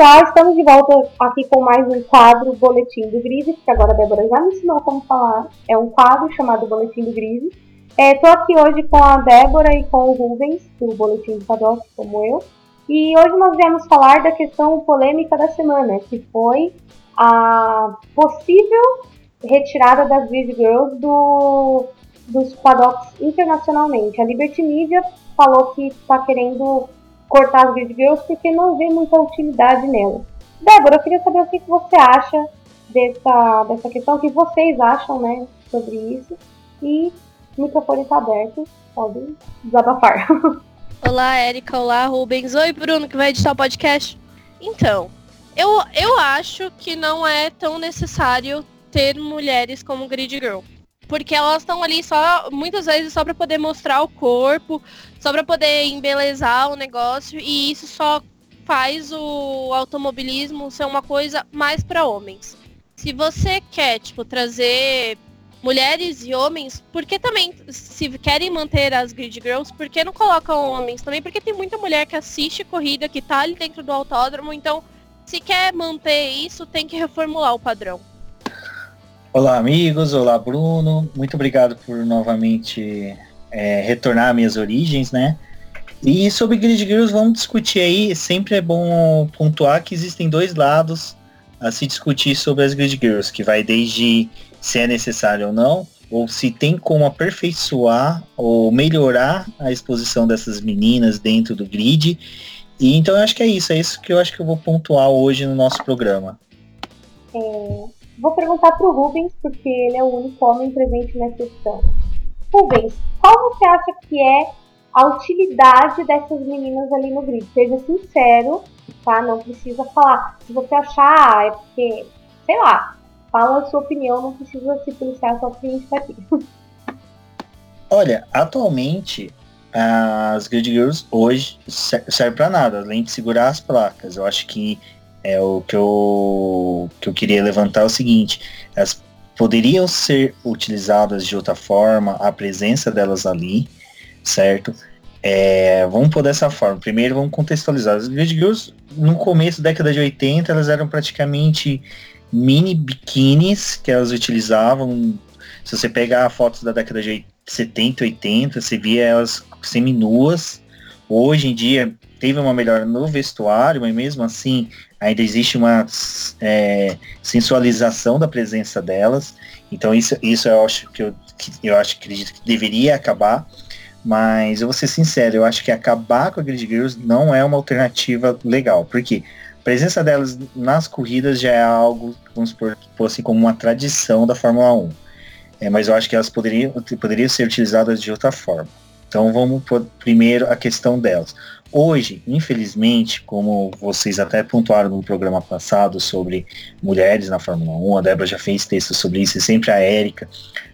Pessoal, estamos de volta aqui com mais um quadro Boletim do Grise, que agora a Débora já me ensinou como falar. É um quadro chamado Boletim do Grise. Estou é, aqui hoje com a Débora e com o Rubens, do Boletim do Paddock, como eu. E hoje nós viemos falar da questão polêmica da semana, que foi a possível retirada das Grid Girls do, dos paddocks internacionalmente. A Liberty Media falou que está querendo cortar as grid girls porque não vê muita utilidade nela. Débora, eu queria saber o que, que você acha dessa, dessa questão, o que vocês acham né, sobre isso. E o microfone está aberto, podem desabafar. Olá, Érica. Olá, Rubens. Oi, Bruno, que vai editar o podcast. Então, eu, eu acho que não é tão necessário ter mulheres como grid girl porque elas estão ali só, muitas vezes, só para poder mostrar o corpo, só para poder embelezar o negócio, e isso só faz o automobilismo ser uma coisa mais para homens. Se você quer, tipo, trazer mulheres e homens, porque também, se querem manter as grid girls, por que não colocam homens também? Porque tem muita mulher que assiste corrida, que tá ali dentro do autódromo, então, se quer manter isso, tem que reformular o padrão. Olá, amigos. Olá, Bruno. Muito obrigado por novamente é, retornar às minhas origens, né? E sobre Grid Girls, vamos discutir aí. Sempre é bom pontuar que existem dois lados a se discutir sobre as Grid Girls, que vai desde se é necessário ou não, ou se tem como aperfeiçoar ou melhorar a exposição dessas meninas dentro do grid. E então eu acho que é isso, é isso que eu acho que eu vou pontuar hoje no nosso programa. É, Vou perguntar para o Rubens, porque ele é o único homem presente nessa sessão. Rubens, qual você acha que é a utilidade dessas meninas ali no grid? Seja sincero, tá? Não precisa falar. Se você achar, ah, é porque, sei lá, fala a sua opinião, não precisa se policiar só porque a gente tá aqui. Olha, atualmente as Grid Girls hoje servem para nada, além de segurar as placas. Eu acho que é o que eu, que eu queria levantar é o seguinte, elas poderiam ser utilizadas de outra forma, a presença delas ali, certo? É, vamos por dessa forma. Primeiro vamos contextualizar. As Grid Girls, no começo da década de 80, elas eram praticamente mini biquínis que elas utilizavam. Se você pegar fotos da década de 70, 80, você via elas semi-nuas. Hoje em dia teve uma melhora no vestuário, mas mesmo assim ainda existe uma é, sensualização da presença delas. Então isso, isso eu acho que eu, que eu acho acredito que deveria acabar. Mas eu vou ser sincero, eu acho que acabar com a Grid Girls não é uma alternativa legal. Porque a presença delas nas corridas já é algo, vamos supor, assim, como uma tradição da Fórmula 1. É, mas eu acho que elas poderiam, poderiam ser utilizadas de outra forma. Então vamos por primeiro a questão delas. Hoje, infelizmente, como vocês até pontuaram no programa passado sobre mulheres na Fórmula 1, a Débora já fez texto sobre isso, e sempre a Érica,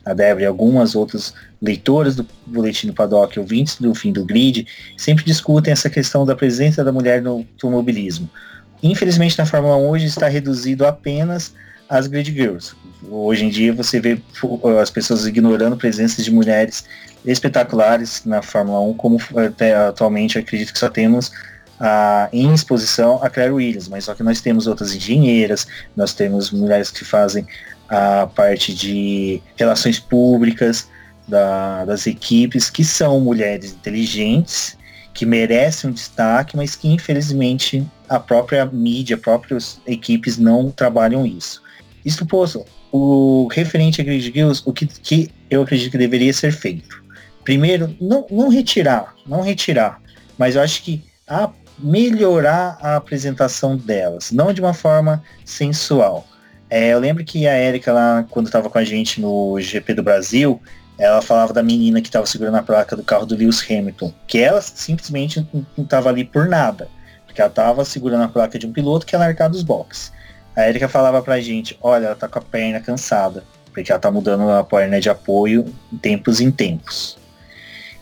a Débora e algumas outras leitoras do Boletim do Paddock, ouvintes do fim do grid, sempre discutem essa questão da presença da mulher no automobilismo. Infelizmente, na Fórmula 1 hoje está reduzido apenas às grid girls. Hoje em dia você vê as pessoas ignorando presenças de mulheres espetaculares na Fórmula 1, como até atualmente acredito que só temos a, em exposição a Claire Williams, mas só que nós temos outras engenheiras, nós temos mulheres que fazem a parte de relações públicas da, das equipes, que são mulheres inteligentes, que merecem um destaque, mas que infelizmente a própria mídia, próprias equipes não trabalham isso. Isso posto, o referente a Grid Girls, o que, que eu acredito que deveria ser feito? primeiro, não, não retirar, não retirar, mas eu acho que a melhorar a apresentação delas, não de uma forma sensual. É, eu lembro que a Erika lá, quando estava com a gente no GP do Brasil, ela falava da menina que estava segurando a placa do carro do Lewis Hamilton, que ela simplesmente não estava ali por nada, porque ela estava segurando a placa de um piloto que ia largar dos boxes. A Erika falava pra gente, olha, ela tá com a perna cansada, porque ela tá mudando a perna de apoio tempos em tempos.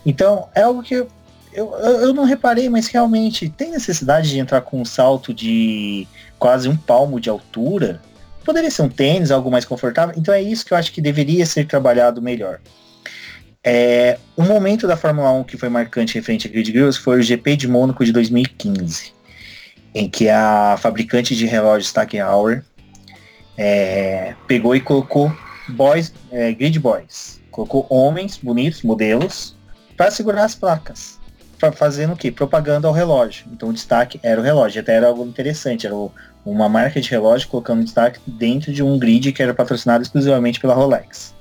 Então, é algo que eu, eu, eu não reparei, mas realmente tem necessidade de entrar com um salto de quase um palmo de altura. Poderia ser um tênis, algo mais confortável. Então é isso que eu acho que deveria ser trabalhado melhor. É, o momento da Fórmula 1 que foi marcante referente a Grid Girls foi o GP de Mônaco de 2015. Em que a fabricante de relógios Stack Hour é, pegou e colocou boys, é, grid boys, colocou homens bonitos, modelos, para segurar as placas, pra, fazendo o quê? Propaganda ao relógio. Então o destaque era o relógio, até era algo interessante, era uma marca de relógio colocando destaque dentro de um grid que era patrocinado exclusivamente pela Rolex.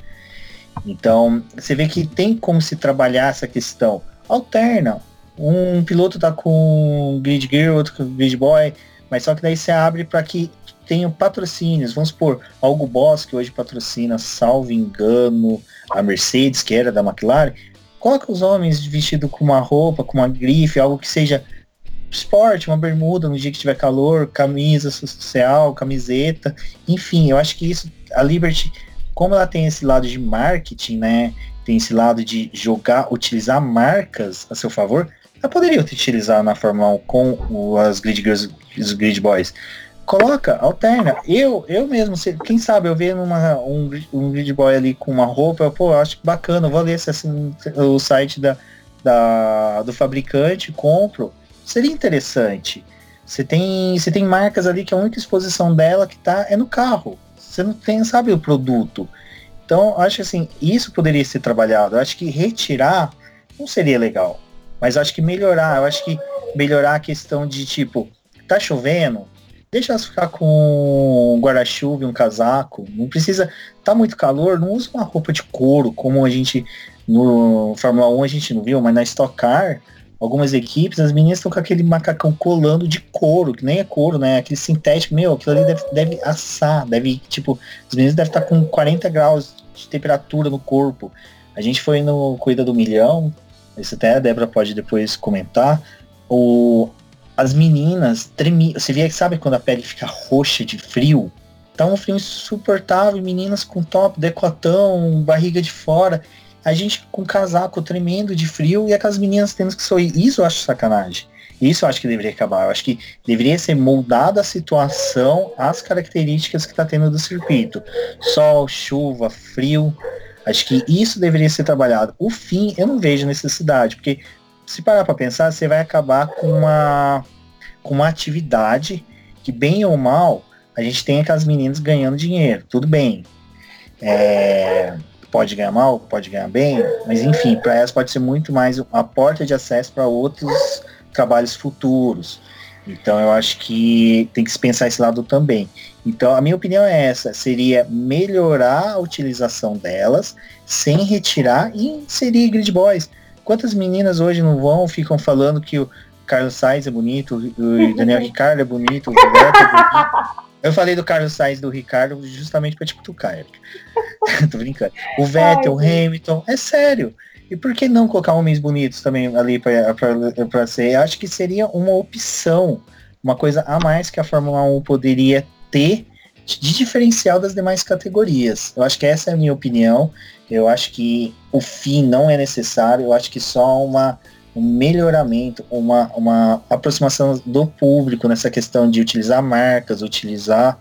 Então, você vê que tem como se trabalhar essa questão. Alterna. Um piloto tá com grid girl, outro com grid boy, mas só que daí você abre para que tenham patrocínios. Vamos supor, algo Boss, que hoje patrocina, salvo engano, a Mercedes, que era da McLaren. Coloca os homens vestidos com uma roupa, com uma grife, algo que seja esporte, uma bermuda no dia que tiver calor, camisa social, camiseta, enfim, eu acho que isso, a Liberty, como ela tem esse lado de marketing, né, tem esse lado de jogar, utilizar marcas a seu favor, poderia utilizar na Fórmula 1 com as Grid Girls, os Grid Boys. Coloca, alterna. Eu, eu mesmo, quem sabe eu ver numa, um, um grid boy ali com uma roupa, pô, acho bacana, vou ler assim, o site da, da, do fabricante, compro seria interessante. Você tem, você tem marcas ali que a única exposição dela que tá é no carro. Você não tem, sabe, o produto. Então, acho assim, isso poderia ser trabalhado. Eu acho que retirar não seria legal. Mas acho que melhorar, eu acho que melhorar a questão de tipo, tá chovendo, deixa elas ficar com um guarda-chuva e um casaco. Não precisa. Tá muito calor, não usa uma roupa de couro, como a gente no Fórmula 1 a gente não viu, mas na Stock Car algumas equipes, as meninas estão com aquele macacão colando de couro, que nem é couro, né? Aquele sintético, meu, aquilo ali deve, deve assar, deve, tipo, as meninas devem estar com 40 graus de temperatura no corpo. A gente foi no Cuida do Milhão, isso até a Débora pode depois comentar, o, as meninas tremiam, você via que sabe quando a pele fica roxa de frio? Tá um frio insuportável, meninas com top, decotão, barriga de fora a gente com casaco tremendo de frio e aquelas meninas tendo que sorrir. Isso eu acho sacanagem. Isso eu acho que deveria acabar. Eu acho que deveria ser moldada a situação às características que está tendo do circuito. Sol, chuva, frio. Acho que isso deveria ser trabalhado. O fim, eu não vejo necessidade, porque se parar para pensar, você vai acabar com uma, com uma atividade que, bem ou mal, a gente tem aquelas meninas ganhando dinheiro. Tudo bem. É, pode ganhar mal, pode ganhar bem, mas enfim, para elas pode ser muito mais a porta de acesso para outros trabalhos futuros. Então eu acho que tem que se pensar esse lado também. Então a minha opinião é essa, seria melhorar a utilização delas sem retirar e inserir grid boys. Quantas meninas hoje não vão, ficam falando que o Carlos Sainz é bonito, o Daniel Ricardo é bonito, o Roberto é bonito. Eu falei do Carlos Sainz do Ricardo justamente pra te cutucar. Tô brincando. O Vettel, o Hamilton, é sério. E por que não colocar homens bonitos também ali para ser? Eu acho que seria uma opção, uma coisa a mais que a Fórmula 1 poderia ter de diferencial das demais categorias. Eu acho que essa é a minha opinião. Eu acho que o fim não é necessário. Eu acho que só uma um melhoramento, uma, uma aproximação do público nessa questão de utilizar marcas, utilizar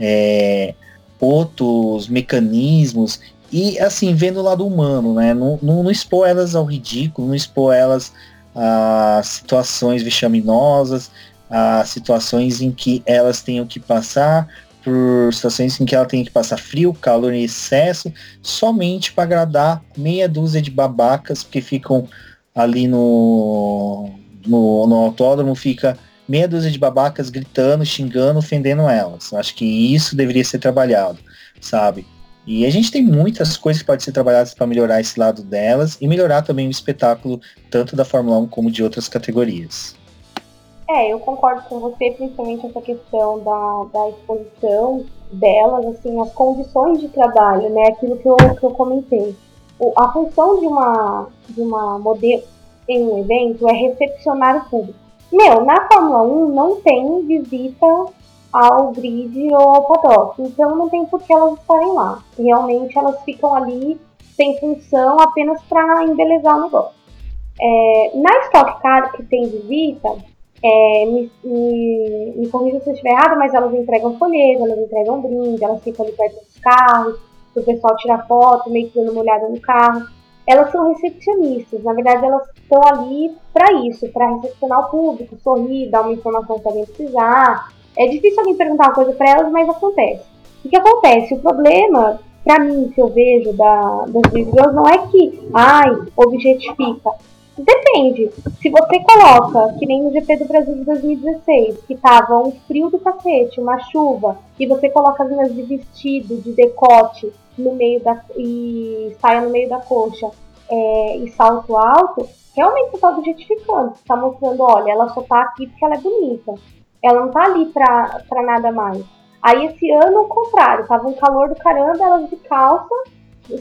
é, outros mecanismos e assim, vendo o lado humano, né? Não, não, não expor elas ao ridículo, não expor elas a situações vexaminosas, a situações em que elas tenham que passar por situações em que ela tem que passar frio, calor em excesso, somente para agradar meia dúzia de babacas que ficam ali no, no, no autódromo fica meia dúzia de babacas gritando, xingando, ofendendo elas. Acho que isso deveria ser trabalhado, sabe? E a gente tem muitas coisas que podem ser trabalhadas para melhorar esse lado delas e melhorar também o espetáculo, tanto da Fórmula 1 como de outras categorias. É, eu concordo com você, principalmente essa questão da, da exposição delas, assim, as condições de trabalho, né? Aquilo que eu, que eu comentei a função de uma, de uma modelo em um evento é recepcionar o público. Meu, na Fórmula 1 não tem visita ao grid ou ao paddock, então não tem por que elas estarem lá. Realmente elas ficam ali sem função apenas para embelezar o negócio. É, na Stock Car que tem visita, é, me, me, me corrija se eu estiver errado, mas elas entregam folheto, elas entregam brinde, elas ficam ali perto dos carros, o pessoal tirar foto, meio que dando uma olhada no carro. elas são recepcionistas. Na verdade, elas estão ali para isso, para recepcionar o público, sorrir, dar uma informação que alguém precisar. É difícil alguém perguntar uma coisa para elas, mas acontece. O que acontece? O problema, para mim, que eu vejo da, das girls, não é que, ai, objetifica. Depende. Se você coloca, que nem no GP do Brasil de 2016, que tava um frio do cacete, uma chuva, e você coloca as meninas de vestido, de decote, no meio da. e saia no meio da coxa é, e salto alto, realmente você tá objetificando. Você tá mostrando, olha, ela só tá aqui porque ela é bonita. Ela não tá ali pra, pra nada mais. Aí esse ano, o contrário, tava um calor do caramba, elas de calça,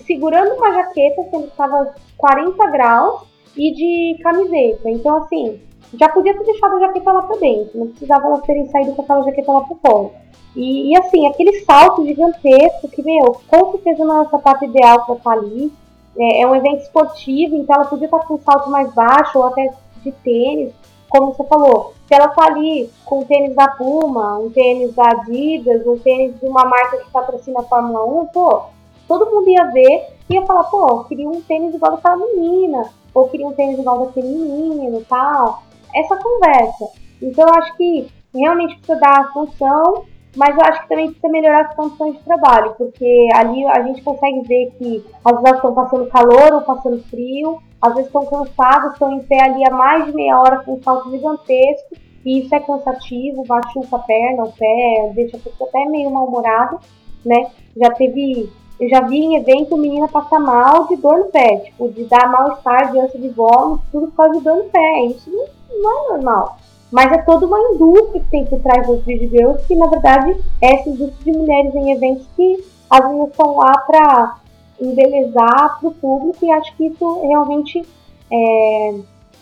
segurando uma jaqueta, sendo que tava 40 graus, e de camiseta. Então, assim, já podia ter deixado a jaqueta lá pra dentro, não precisava elas terem saído com aquela jaqueta lá pra fora. E, e assim, aquele salto gigantesco que, meu, com certeza não é o sapato ideal pra estar ali. É, é um evento esportivo, então ela podia estar com um salto mais baixo ou até de tênis, como você falou. Se ela tá ali com um tênis da Puma, um tênis da Adidas, um tênis de uma marca que patrocina a Fórmula 1, pô, todo mundo ia ver e ia falar, pô, eu queria um tênis igual daquela menina, ou queria um tênis igual daquele menino e tal. Essa conversa. Então eu acho que realmente precisa dar a função mas eu acho que também precisa melhorar as condições de trabalho, porque ali a gente consegue ver que às vezes estão passando calor ou passando frio, às vezes estão cansadas, estão em pé ali há mais de meia hora com um salto gigantesco, e isso é cansativo, machuca a perna, o pé, deixa a pessoa até meio mal-humorada, né? Já teve, eu já vi em evento menina passar mal de dor no pé, tipo, de dar mal-estar diante de vômitos, tudo por causa de dor no pé, isso não, não é normal. Mas é toda uma indústria que tem por trás dos videogirls, que na verdade é essa indústria de mulheres em eventos que as meninas estão lá para embelezar para o público e acho que isso realmente é,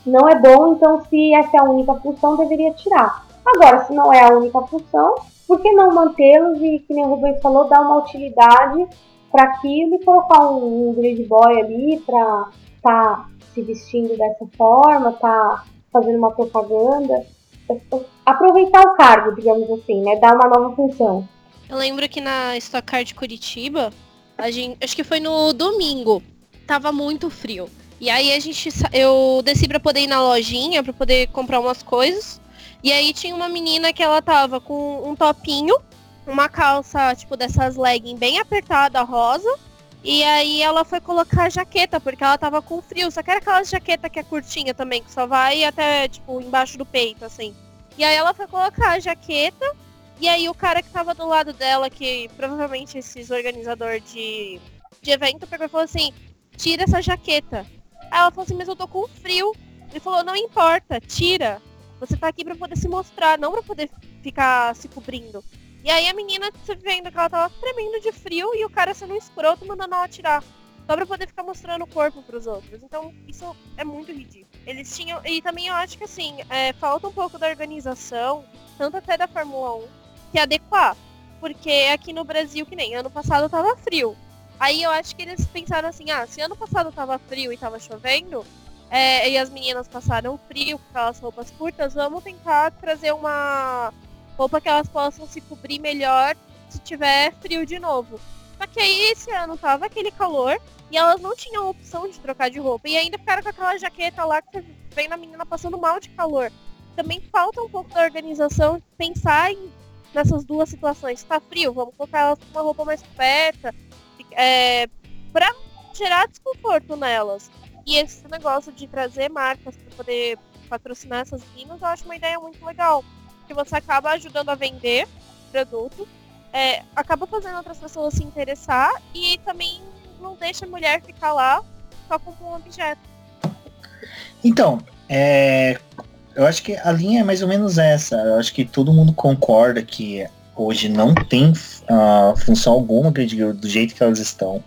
não é bom. Então, se essa é a única função, deveria tirar. Agora, se não é a única função, por que não mantê-los e, que nem o Rubens falou, dar uma utilidade para aquilo e colocar um, um grid boy ali para estar tá se vestindo dessa forma, tá fazendo uma propaganda aproveitar o cargo, digamos assim, né? Dar uma nova função. Eu lembro que na Stock Car de Curitiba, a gente, acho que foi no domingo, tava muito frio. E aí a gente, eu desci para poder ir na lojinha, para poder comprar umas coisas. E aí tinha uma menina que ela tava com um topinho, uma calça, tipo, dessas leggings bem apertada, rosa. E aí ela foi colocar a jaqueta, porque ela tava com frio. Só que era aquela jaqueta que é curtinha também, que só vai até, tipo, embaixo do peito, assim. E aí ela foi colocar a jaqueta. E aí o cara que tava do lado dela, que provavelmente esses organizador de, de evento, pegou e falou assim, tira essa jaqueta. Aí ela falou assim, mas eu tô com frio. Ele falou, não importa, tira. Você tá aqui pra poder se mostrar, não pra poder ficar se cobrindo. E aí a menina, vendo que ela tava tremendo de frio e o cara sendo um escroto mandando ela tirar. Só pra poder ficar mostrando o corpo pros outros. Então, isso é muito ridículo. Eles tinham. E também eu acho que assim, é, falta um pouco da organização, tanto até da Fórmula 1, se adequar. Porque aqui no Brasil, que nem ano passado tava frio. Aí eu acho que eles pensaram assim, ah, se ano passado tava frio e tava chovendo, é, e as meninas passaram frio com aquelas roupas curtas, vamos tentar trazer uma roupa que elas possam se cobrir melhor se tiver frio de novo. Só que aí esse ano tava aquele calor e elas não tinham opção de trocar de roupa. E ainda ficaram com aquela jaqueta lá que vem na menina passando mal de calor. Também falta um pouco da organização pensar em, nessas duas situações. Tá frio, vamos colocar elas com uma roupa mais coberta. É, pra gerar desconforto nelas. E esse negócio de trazer marcas para poder patrocinar essas meninas, eu acho uma ideia muito legal que você acaba ajudando a vender produto, é, acaba fazendo outras pessoas se interessar e também não deixa a mulher ficar lá só com um objeto. Então, é, eu acho que a linha é mais ou menos essa. Eu acho que todo mundo concorda que hoje não tem uh, função alguma do jeito que elas estão.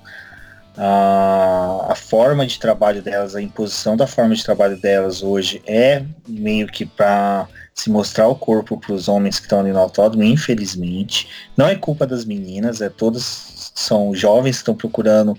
Uh, a forma de trabalho delas, a imposição da forma de trabalho delas hoje é meio que para se mostrar o corpo para os homens que estão ali no autódromo, infelizmente. Não é culpa das meninas, é todas são jovens que estão procurando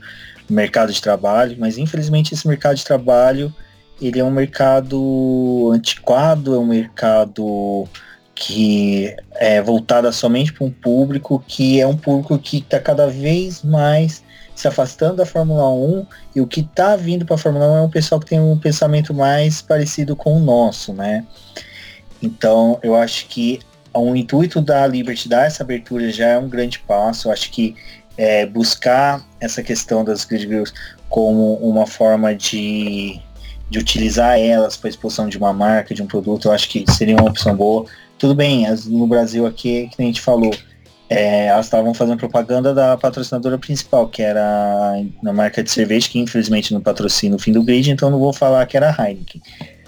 mercado de trabalho, mas infelizmente esse mercado de trabalho ele é um mercado antiquado, é um mercado que é voltado somente para um público que é um público que está cada vez mais se afastando da Fórmula 1 e o que está vindo para a Fórmula 1 é um pessoal que tem um pensamento mais parecido com o nosso, né? Então, eu acho que o intuito da Liberty dar essa abertura já é um grande passo. Eu acho que é, buscar essa questão das grid como uma forma de, de utilizar elas para exposição de uma marca, de um produto, eu acho que seria uma opção boa. Tudo bem, as, no Brasil aqui, que a gente falou, é, elas estavam fazendo propaganda da patrocinadora principal, que era na marca de cerveja, que infelizmente não patrocina o fim do grid, então não vou falar que era a Heineken.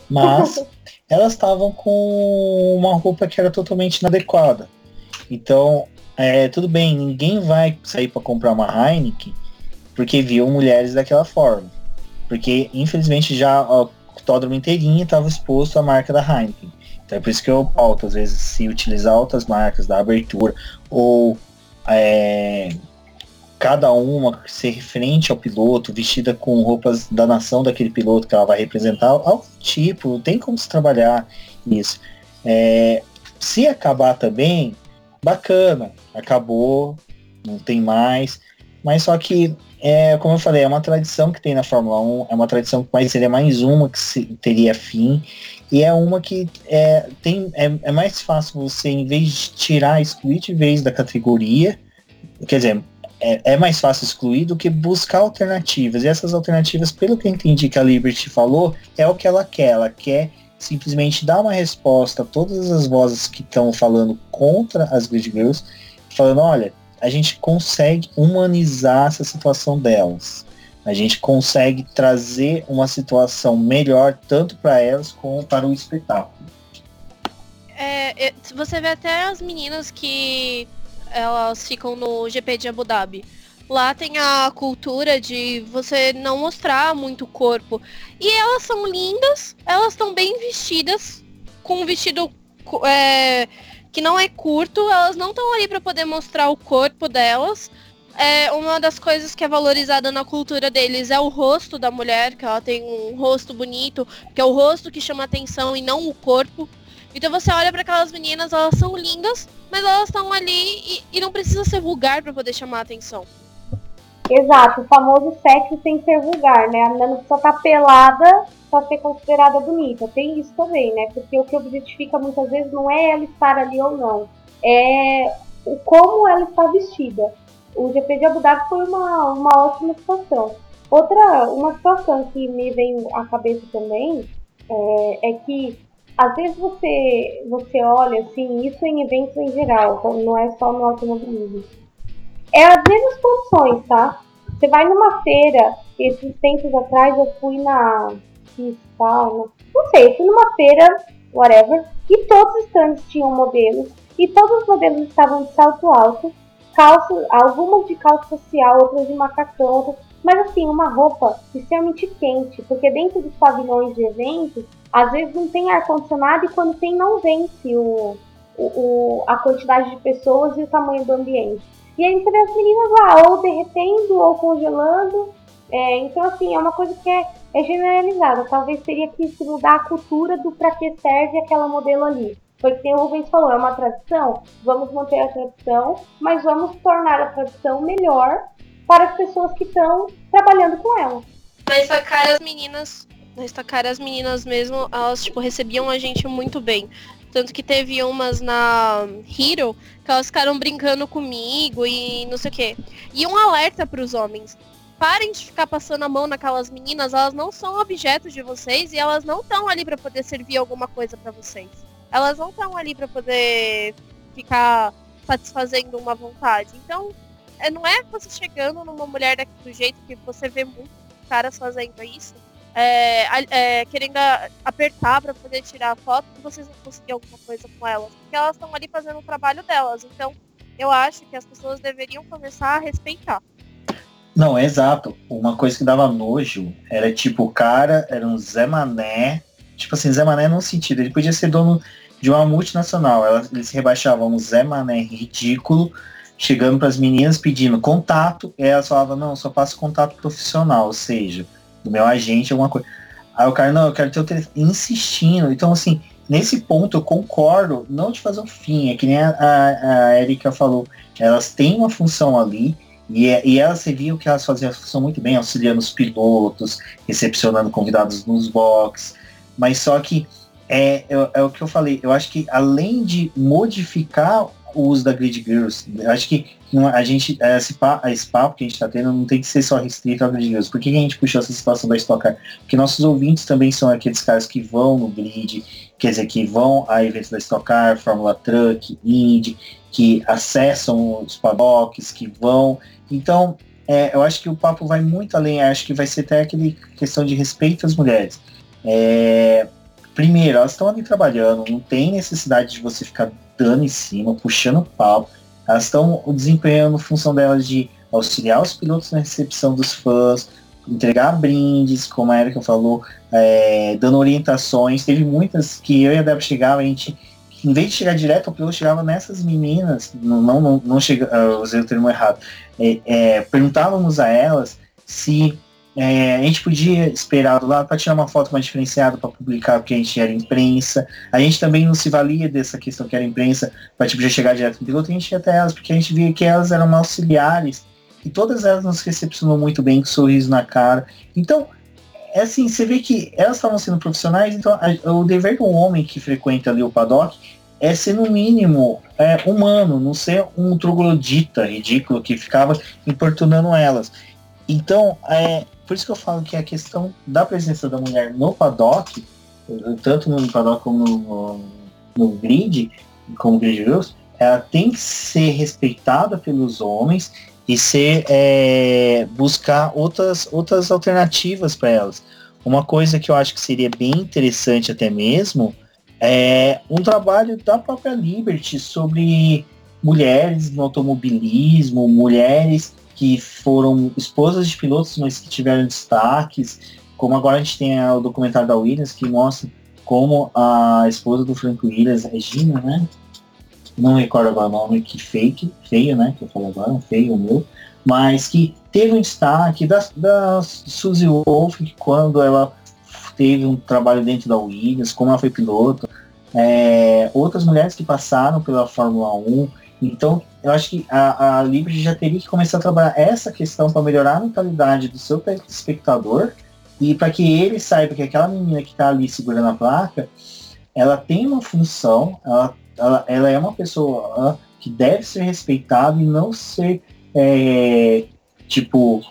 Mas elas estavam com uma roupa que era totalmente inadequada. Então, é, tudo bem, ninguém vai sair para comprar uma Heineken porque viu mulheres daquela forma. Porque, infelizmente, já o autódromo inteirinho estava exposto à marca da Heineken. Então é por isso que eu pauto, às vezes, se utilizar outras marcas da abertura ou é, cada uma ser referente ao piloto, vestida com roupas da nação daquele piloto que ela vai representar, ao tipo, tem como se trabalhar isso. É, se acabar também, bacana, acabou, não tem mais, mas só que é, como eu falei, é uma tradição que tem na Fórmula 1, é uma tradição que mais seria mais uma que se, teria fim, e é uma que é, tem, é, é mais fácil você, em vez de tirar, excluir de vez da categoria, quer dizer, é, é, mais fácil excluir do que buscar alternativas. E essas alternativas, pelo que eu entendi que a Liberty falou, é o que ela quer. Ela quer simplesmente dar uma resposta a todas as vozes que estão falando contra as Grid Girls, falando, olha, a gente consegue humanizar essa situação delas. A gente consegue trazer uma situação melhor tanto para elas como para o espetáculo. É, você vê até as meninas que elas ficam no GP de Abu Dhabi. Lá tem a cultura de você não mostrar muito o corpo. E elas são lindas, elas estão bem vestidas, com um vestido é, que não é curto, elas não estão ali para poder mostrar o corpo delas. É, uma das coisas que é valorizada na cultura deles é o rosto da mulher, que ela tem um rosto bonito, que é o rosto que chama atenção e não o corpo. Então você olha para aquelas meninas, elas são lindas, mas elas estão ali e, e, não precisa ser vulgar para poder chamar a atenção. Exato, o famoso sexo sem ser vulgar, né? A menina não precisa estar tá pelada para ser considerada bonita. Tem isso também, né? Porque o que objetifica muitas vezes não é ela estar ali ou não, é o como ela está vestida. O GP de Abu Dhabi foi uma, uma ótima situação. Outra, uma situação que me vem à cabeça também é, é que às vezes você, você olha assim, isso em eventos em geral, então não é só no automobilismo. É as mesmas condições, tá? Você vai numa feira, esses tempos atrás eu fui na Fiscal, não sei, eu fui numa feira, whatever, e todos os stands tinham modelos, e todos os modelos estavam de salto alto, calça, algumas de calça social, outras de macacão, outras mas assim, uma roupa extremamente quente, porque dentro dos pavilhões de eventos, às vezes não tem ar-condicionado e quando tem não vence o, o, a quantidade de pessoas e o tamanho do ambiente. E aí você vê as meninas lá, ou derretendo, ou congelando. É, então, assim, é uma coisa que é, é generalizada. Talvez teria que se mudar a cultura do para que serve aquela modelo ali. Porque o Rubens falou, é uma tradição, vamos manter a tradição, mas vamos tornar a tradição melhor para as pessoas que estão trabalhando com ela. Na Estacar as meninas, na Estacar as meninas mesmo, elas tipo recebiam a gente muito bem. Tanto que teve umas na Hero que elas ficaram brincando comigo e não sei o quê. E um alerta para os homens. Parem de ficar passando a mão naquelas meninas, elas não são objetos de vocês e elas não estão ali para poder servir alguma coisa para vocês. Elas não estão ali para poder ficar satisfazendo uma vontade. Então, é, não é você chegando numa mulher daqui do jeito que você vê muitos caras fazendo isso, é, é, querendo apertar para poder tirar a foto, que vocês vão conseguir alguma coisa com elas. Porque elas estão ali fazendo o trabalho delas. Então, eu acho que as pessoas deveriam começar a respeitar. Não, exato. Uma coisa que dava nojo era tipo, o cara era um Zé Mané. Tipo assim, Zé Mané no sentido, ele podia ser dono de uma multinacional. Se rebaixavam um Zé Mané ridículo chegando para as meninas pedindo contato, e elas falavam, não, só passo contato profissional, ou seja, do meu agente, alguma coisa. Aí o cara, não, eu quero ter o telefone, insistindo. Então, assim, nesse ponto eu concordo, não de fazer o fim, é que nem a, a, Erika falou, elas têm uma função ali, E, e elas, você viu que elas faziam a função muito bem, auxiliando os pilotos, recepcionando convidados nos box. Mas só que é, é, é, o que eu falei, eu acho que além de modificar o uso da Grid Girls, eu acho que a gente, esse, papo, esse papo que a gente está tendo não tem que ser só restrito ao Grid Girls. Por que, a gente puxou essa situação da Stock Car? Porque nossos ouvintes também são aqueles caras que vão no grid, quer dizer, que vão a eventos da Stock Car, Fórmula Truck, Indy, que acessam os paddocks, que vão. Então, é, eu acho que o papo vai muito além, acho que vai ser até aquele questão de respeito às mulheres. É, primeiro, elas estão ali trabalhando, não tem necessidade de você ficar dando em cima, puxando o pau. Elas estão desempenhando função delas de auxiliar os pilotos na recepção dos fãs, entregar brindes, como a Erika falou, é, dando orientações. Teve muitas que eu e a Débora chegava, a gente, em vez de chegar direto ao piloto, chegava nessas meninas, não, não, não, não chega, uh, usei o termo errado, é, é, perguntávamos a elas se é, a gente podia esperar do lado para tirar uma foto mais diferenciada para publicar porque a gente era imprensa. A gente também não se valia dessa questão que era imprensa para tipo, já chegar direto no piloto, a gente ia até elas, porque a gente via que elas eram auxiliares e todas elas nos recepcionou muito bem, com sorriso na cara. Então, é assim, você vê que elas estavam sendo profissionais, então a, o dever do homem que frequenta ali o paddock é ser no mínimo é, humano, não ser um troglodita ridículo que ficava importunando elas. Então, é, por isso que eu falo que a questão da presença da mulher no paddock, tanto no paddock como no, no grid, como grid girls, ela tem que ser respeitada pelos homens e ser é, buscar outras, outras alternativas para elas. Uma coisa que eu acho que seria bem interessante até mesmo é um trabalho da própria Liberty sobre mulheres no automobilismo, mulheres que foram esposas de pilotos, mas que tiveram destaques, como agora a gente tem o documentário da Williams que mostra como a esposa do Frank Williams, Regina, né? Não recordo agora o nome, que fake, feio, né? Que eu falei agora, feio o meu, mas que teve um destaque da, da Suzy Wolf, que quando ela teve um trabalho dentro da Williams, como ela foi piloto, é, outras mulheres que passaram pela Fórmula 1, então, eu acho que a, a Liberty já teria que começar a trabalhar essa questão para melhorar a mentalidade do seu espectador. E para que ele saiba que aquela menina que está ali segurando a placa, ela tem uma função, ela, ela, ela é uma pessoa que deve ser respeitada e não ser, é, tipo,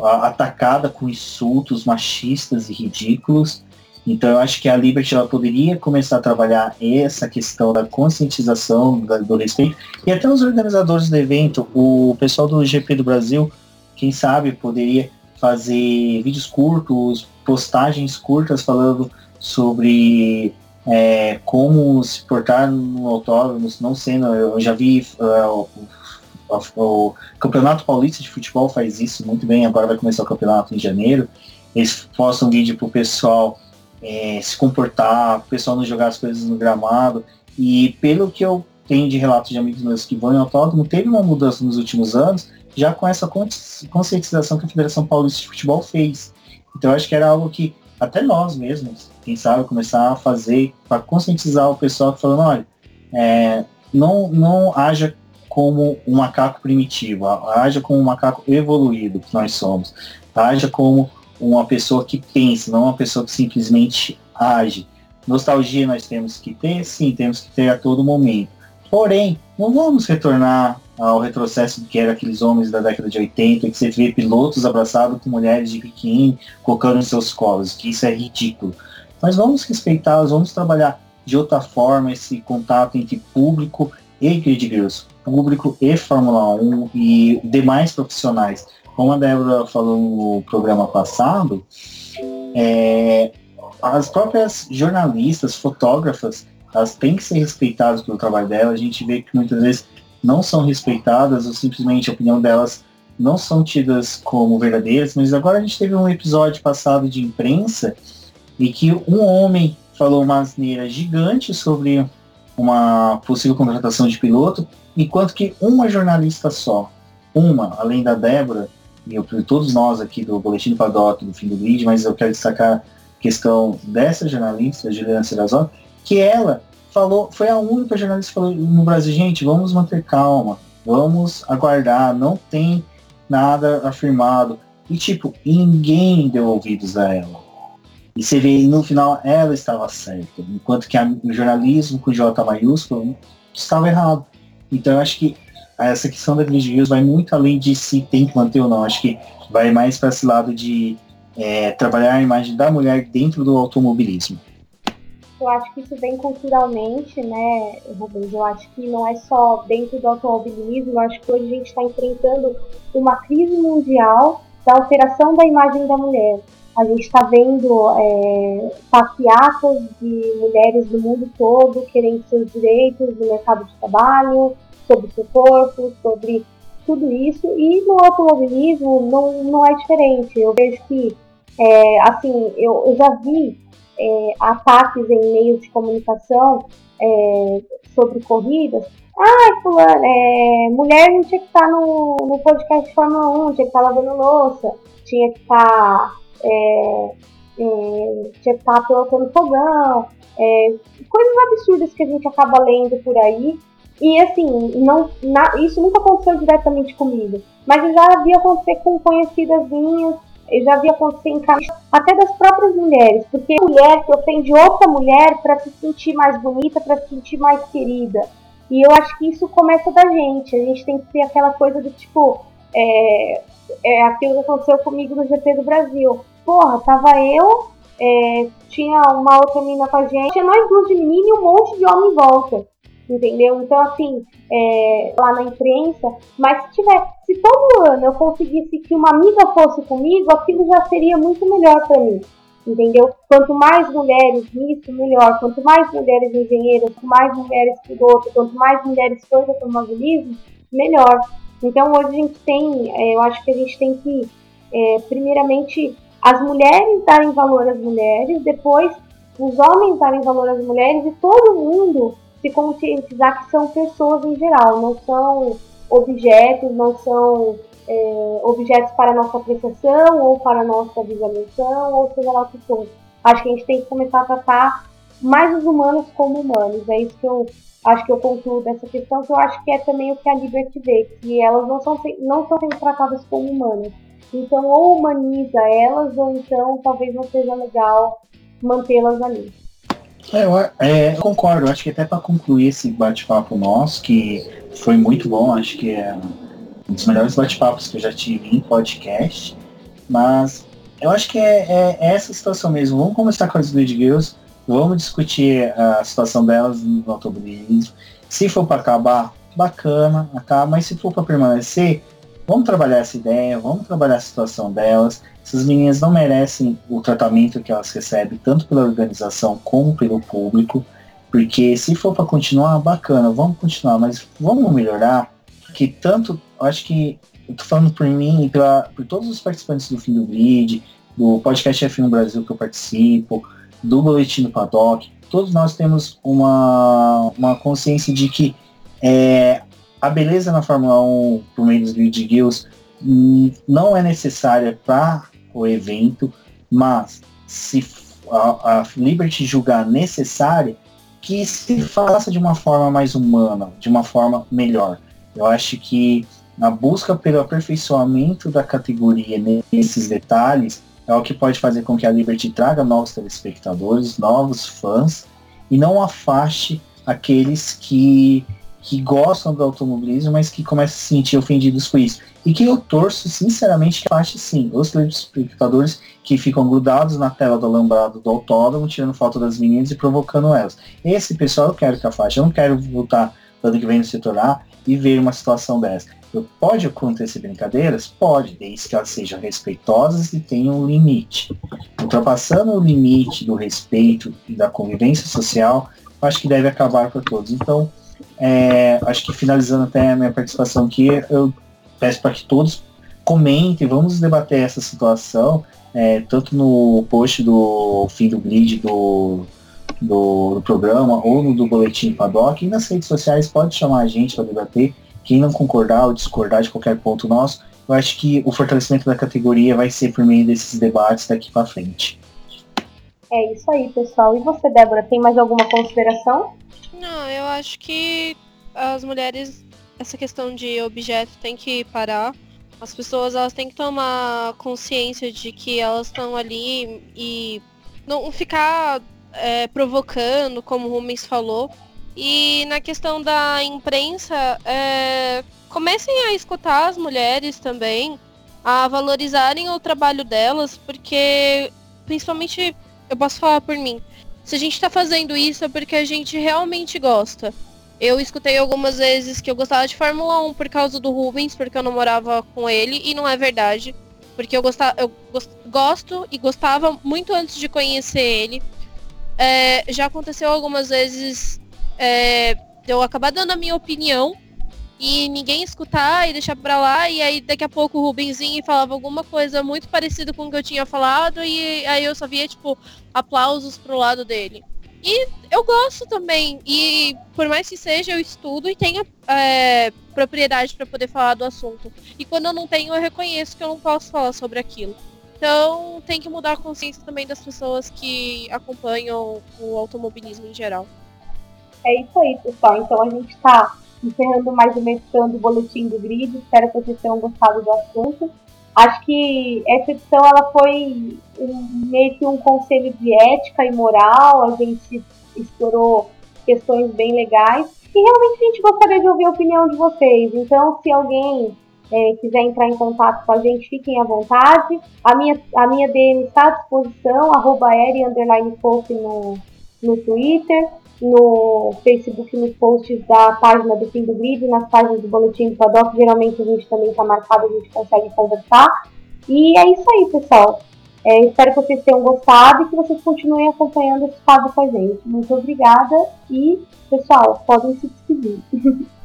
atacada com insultos machistas e ridículos então eu acho que a Liberty ela poderia começar a trabalhar essa questão da conscientização do respeito e até os organizadores do evento, o pessoal do GP do Brasil, quem sabe poderia fazer vídeos curtos, postagens curtas falando sobre é, como se portar no autódromo, não sendo, eu já vi uh, o, o, Campeonato Paulista de Futebol faz isso muito bem, agora vai começar o campeonato em janeiro. Eles postam vídeo pro pessoal é, se comportar, o pessoal não jogar as coisas no gramado. E pelo que eu tenho de relatos de amigos meus que vão em autódromo, teve uma mudança nos últimos anos, já com essa conscientização que a Federação Paulista de Futebol fez. Então acho que era algo que até nós mesmos, quem sabe, começar a fazer para conscientizar o pessoal falando, olha, é, não, não haja como um macaco primitivo, haja como um macaco evoluído que nós somos, haja como uma pessoa que pensa, não uma pessoa que simplesmente age. Nostalgia nós temos que ter, sim, temos que ter a todo momento. Porém, não vamos retornar ao retrocesso que era aqueles homens da década de 80, que você vê pilotos abraçados com mulheres de biquíni colocando em seus colos, que isso é ridículo. Mas vamos respeitá-los, vamos trabalhar de outra forma esse contato entre público e grid girls, público e Fórmula 1 e demais profissionais como a Débora falou no programa passado, é, as próprias jornalistas, fotógrafas, elas têm que ser respeitadas pelo trabalho delas. A gente vê que muitas vezes não são respeitadas ou simplesmente a opinião delas não são tidas como verdadeiras. Mas agora a gente teve um episódio passado de imprensa e que um homem falou uma asneira gigante sobre uma possível contratação de piloto, enquanto que uma jornalista só, uma, além da Débora, eu, todos nós aqui do Boletim do Paddock, do fim do grid, mas eu quero destacar a questão dessa jornalista, Juliana Serrazon, que ela falou, foi a única jornalista que falou no Brasil, gente, vamos manter calma, vamos aguardar, não tem nada afirmado. E tipo, ninguém deu ouvidos a ela. E você vê, no final, ela estava certa, enquanto que a, o jornalismo com J maiúsculo estava errado. Então eu acho que essa questão da grid vai muito além de se tem que manter ou não. Acho que vai mais para esse lado de é, trabalhar a imagem da mulher dentro do automobilismo. Eu acho que isso vem culturalmente, né, Rubens? Eu acho que não é só dentro do automobilismo, eu acho que hoje a gente está enfrentando uma crise mundial da alteração da imagem da mulher. A gente está vendo é, passeatas de mulheres do mundo todo querendo seus direitos no mercado de trabalho, sobre seu corpo, sobre tudo isso. E no automobilismo não, não é diferente. Eu vejo que, é, assim, eu, eu, já vi é, ataques em meios de comunicação é, sobre corridas. Ah, fulano, é, mulher não tinha que estar no, no podcast de Fórmula 1, tinha que estar lavando louça, tinha que estar. É, é, tinha que estar pilotando fogão, é, coisas absurdas que a gente acaba lendo por aí e assim, não, na, isso nunca aconteceu diretamente comigo. Mas eu já vi acontecer com conhecidas minhas, eu já vi acontecer em casa, até das próprias mulheres. Porque mulher que ofende outra mulher para se sentir mais bonita, para se sentir mais querida. E eu acho que isso começa da gente. A gente tem que ter aquela coisa do tipo. É, é aquilo que aconteceu comigo no GP do Brasil. Porra, tava eu, é, tinha uma outra menina com a gente, tinha nós duas de menina e um monte de homem em volta entendeu? Então, assim, é, lá na imprensa, mas se tiver, se todo ano eu conseguisse que uma amiga fosse comigo, aquilo já seria muito melhor para mim, entendeu? Quanto mais mulheres nisso, melhor. Quanto mais mulheres engenheiras, quanto mais mulheres pilotos, quanto mais mulheres fãs do automobilismo, melhor. Então, hoje a gente tem, é, eu acho que a gente tem que, é, primeiramente, as mulheres darem valor às mulheres, depois os homens darem valor às mulheres e todo mundo se conscientizar que são pessoas em geral, não são objetos, não são é, objetos para nossa apreciação ou para nossa visualização, ou seja lá o que for. Acho que a gente tem que começar a tratar mais os humanos como humanos. É isso que eu acho que eu concluo dessa questão, que eu acho que é também o que a Liberty vê, que elas não são, não são sendo tratadas como humanas. Então, ou humaniza elas, ou então talvez não seja legal mantê-las ali. É, eu, é, eu concordo, acho que até para concluir esse bate-papo nosso, que foi muito bom, acho que é um dos melhores bate-papos que eu já tive em podcast, mas eu acho que é, é, é essa situação mesmo. Vamos começar com as Lead Girls, vamos discutir a situação delas no automobilismo. Se for para acabar, bacana, acaba, mas se for para permanecer, vamos trabalhar essa ideia, vamos trabalhar a situação delas. Essas meninas não merecem o tratamento que elas recebem, tanto pela organização como pelo público, porque se for para continuar, bacana, vamos continuar, mas vamos melhorar, porque tanto, acho que, eu tô falando por mim e por todos os participantes do Fim do Grid, do podcast F1 Brasil que eu participo, do Boletim do Paddock, todos nós temos uma, uma consciência de que é, a beleza na Fórmula 1 por meio dos grid guilds hum, não é necessária para o evento, mas se a, a Liberty julgar necessária, que se faça de uma forma mais humana, de uma forma melhor. Eu acho que a busca pelo aperfeiçoamento da categoria nesses detalhes é o que pode fazer com que a Liberty traga novos telespectadores, novos fãs e não afaste aqueles que que gostam do automobilismo, mas que começam a se sentir ofendidos com isso. E que eu torço, sinceramente, que parte sim. Os telespectadores que ficam grudados na tela do alambrado do autódromo, tirando foto das meninas e provocando elas. Esse pessoal eu quero que afaste. Eu não quero voltar ano que vem no setor A e ver uma situação dessa. Eu, pode acontecer brincadeiras? Pode, desde que elas sejam respeitosas e tenham um limite. Ultrapassando o limite do respeito e da convivência social, acho que deve acabar para todos. Então, é, acho que finalizando até a minha participação aqui, eu peço para que todos comentem, vamos debater essa situação, é, tanto no post do fim do grid do, do, do, programa ou no do boletim Paddock, e nas redes sociais pode chamar a gente para debater. Quem não concordar ou discordar de qualquer ponto nosso, eu acho que o fortalecimento da categoria vai ser por meio desses debates daqui para frente. É isso aí, pessoal. E você, Débora, tem mais alguma consideração? Não, eu acho que as mulheres, essa questão de objeto tem que parar. As pessoas elas têm que tomar consciência de que elas estão ali e não ficar é, provocando, como o Rubens falou. E na questão da imprensa, é, comecem a escutar as mulheres também, a valorizarem o trabalho delas, porque principalmente eu posso falar por mim. Se a gente está fazendo isso é porque a gente realmente gosta. Eu escutei algumas vezes que eu gostava de Fórmula 1 por causa do Rubens, porque eu não morava com ele, e não é verdade. Porque eu, gostava, eu gosto e gostava muito antes de conhecer ele. É, já aconteceu algumas vezes é, eu acabar dando a minha opinião e ninguém escutar e deixar pra lá, e aí daqui a pouco o Rubenzinho falava alguma coisa muito parecida com o que eu tinha falado, e aí eu só via, tipo, aplausos pro lado dele. E eu gosto também. E por mais que seja, eu estudo e tenho é, propriedade para poder falar do assunto. E quando eu não tenho, eu reconheço que eu não posso falar sobre aquilo. Então tem que mudar a consciência também das pessoas que acompanham o automobilismo em geral. É isso aí, pessoal. Então a gente está encerrando mais uma edição do Boletim do Grid. Espero que vocês tenham gostado do assunto. Acho que essa edição ela foi um, meio que um conselho de ética e moral. A gente explorou questões bem legais. E realmente a gente gostaria de ouvir a opinião de vocês. Então, se alguém é, quiser entrar em contato com a gente, fiquem à vontade. A minha, a minha DM está à disposição, arroba no, no Twitter no Facebook, nos posts da página do Fim do Grid, nas páginas do Boletim do Paddock, geralmente a gente também está marcado, a gente consegue conversar. E é isso aí, pessoal. É, espero que vocês tenham gostado e que vocês continuem acompanhando esse quadro com a gente. Muito obrigada e, pessoal, podem se despedir.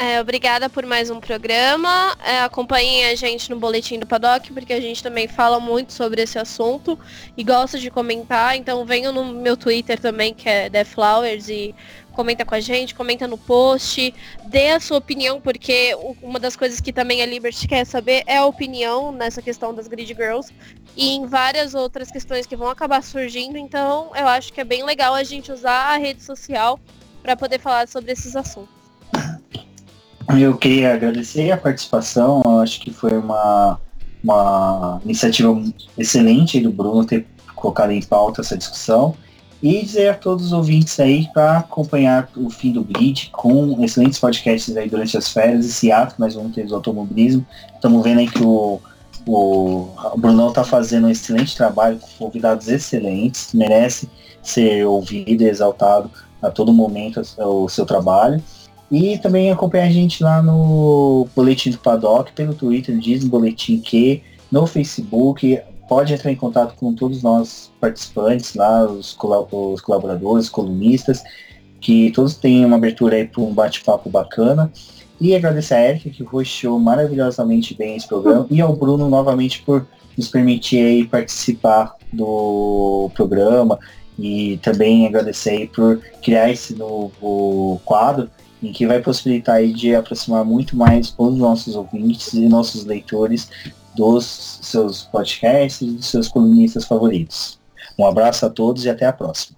É, obrigada por mais um programa. É, acompanhem a gente no Boletim do Paddock, porque a gente também fala muito sobre esse assunto e gosta de comentar. Então venham no meu Twitter também, que é Deflowers, e comenta com a gente, comenta no post, dê a sua opinião, porque uma das coisas que também a Liberty quer saber é a opinião nessa questão das Grid Girls e em várias outras questões que vão acabar surgindo. Então eu acho que é bem legal a gente usar a rede social para poder falar sobre esses assuntos. Eu queria agradecer a participação, eu acho que foi uma, uma iniciativa excelente do Bruno ter colocado em pauta essa discussão. E dizer a todos os ouvintes aí para acompanhar o fim do grid com excelentes podcasts aí durante as férias, esse ato, mais um ter do automobilismo. Estamos vendo aí que o, o, o Brunão está fazendo um excelente trabalho com convidados excelentes, merece ser ouvido e exaltado a todo momento o seu trabalho. E também acompanha a gente lá no Boletim do Paddock, pelo Twitter, diz Boletim que, no Facebook. Pode entrar em contato com todos nós participantes lá, os, os colaboradores, colunistas, que todos têm uma abertura aí para um bate-papo bacana. E agradecer a Erika, que roxou maravilhosamente bem esse programa, e ao Bruno novamente por nos permitir aí participar do programa e também agradecer por criar esse novo quadro em que vai possibilitar aí de aproximar muito mais os nossos ouvintes e nossos leitores dos seus podcasts e dos seus colunistas favoritos. Um abraço a todos e até a próxima.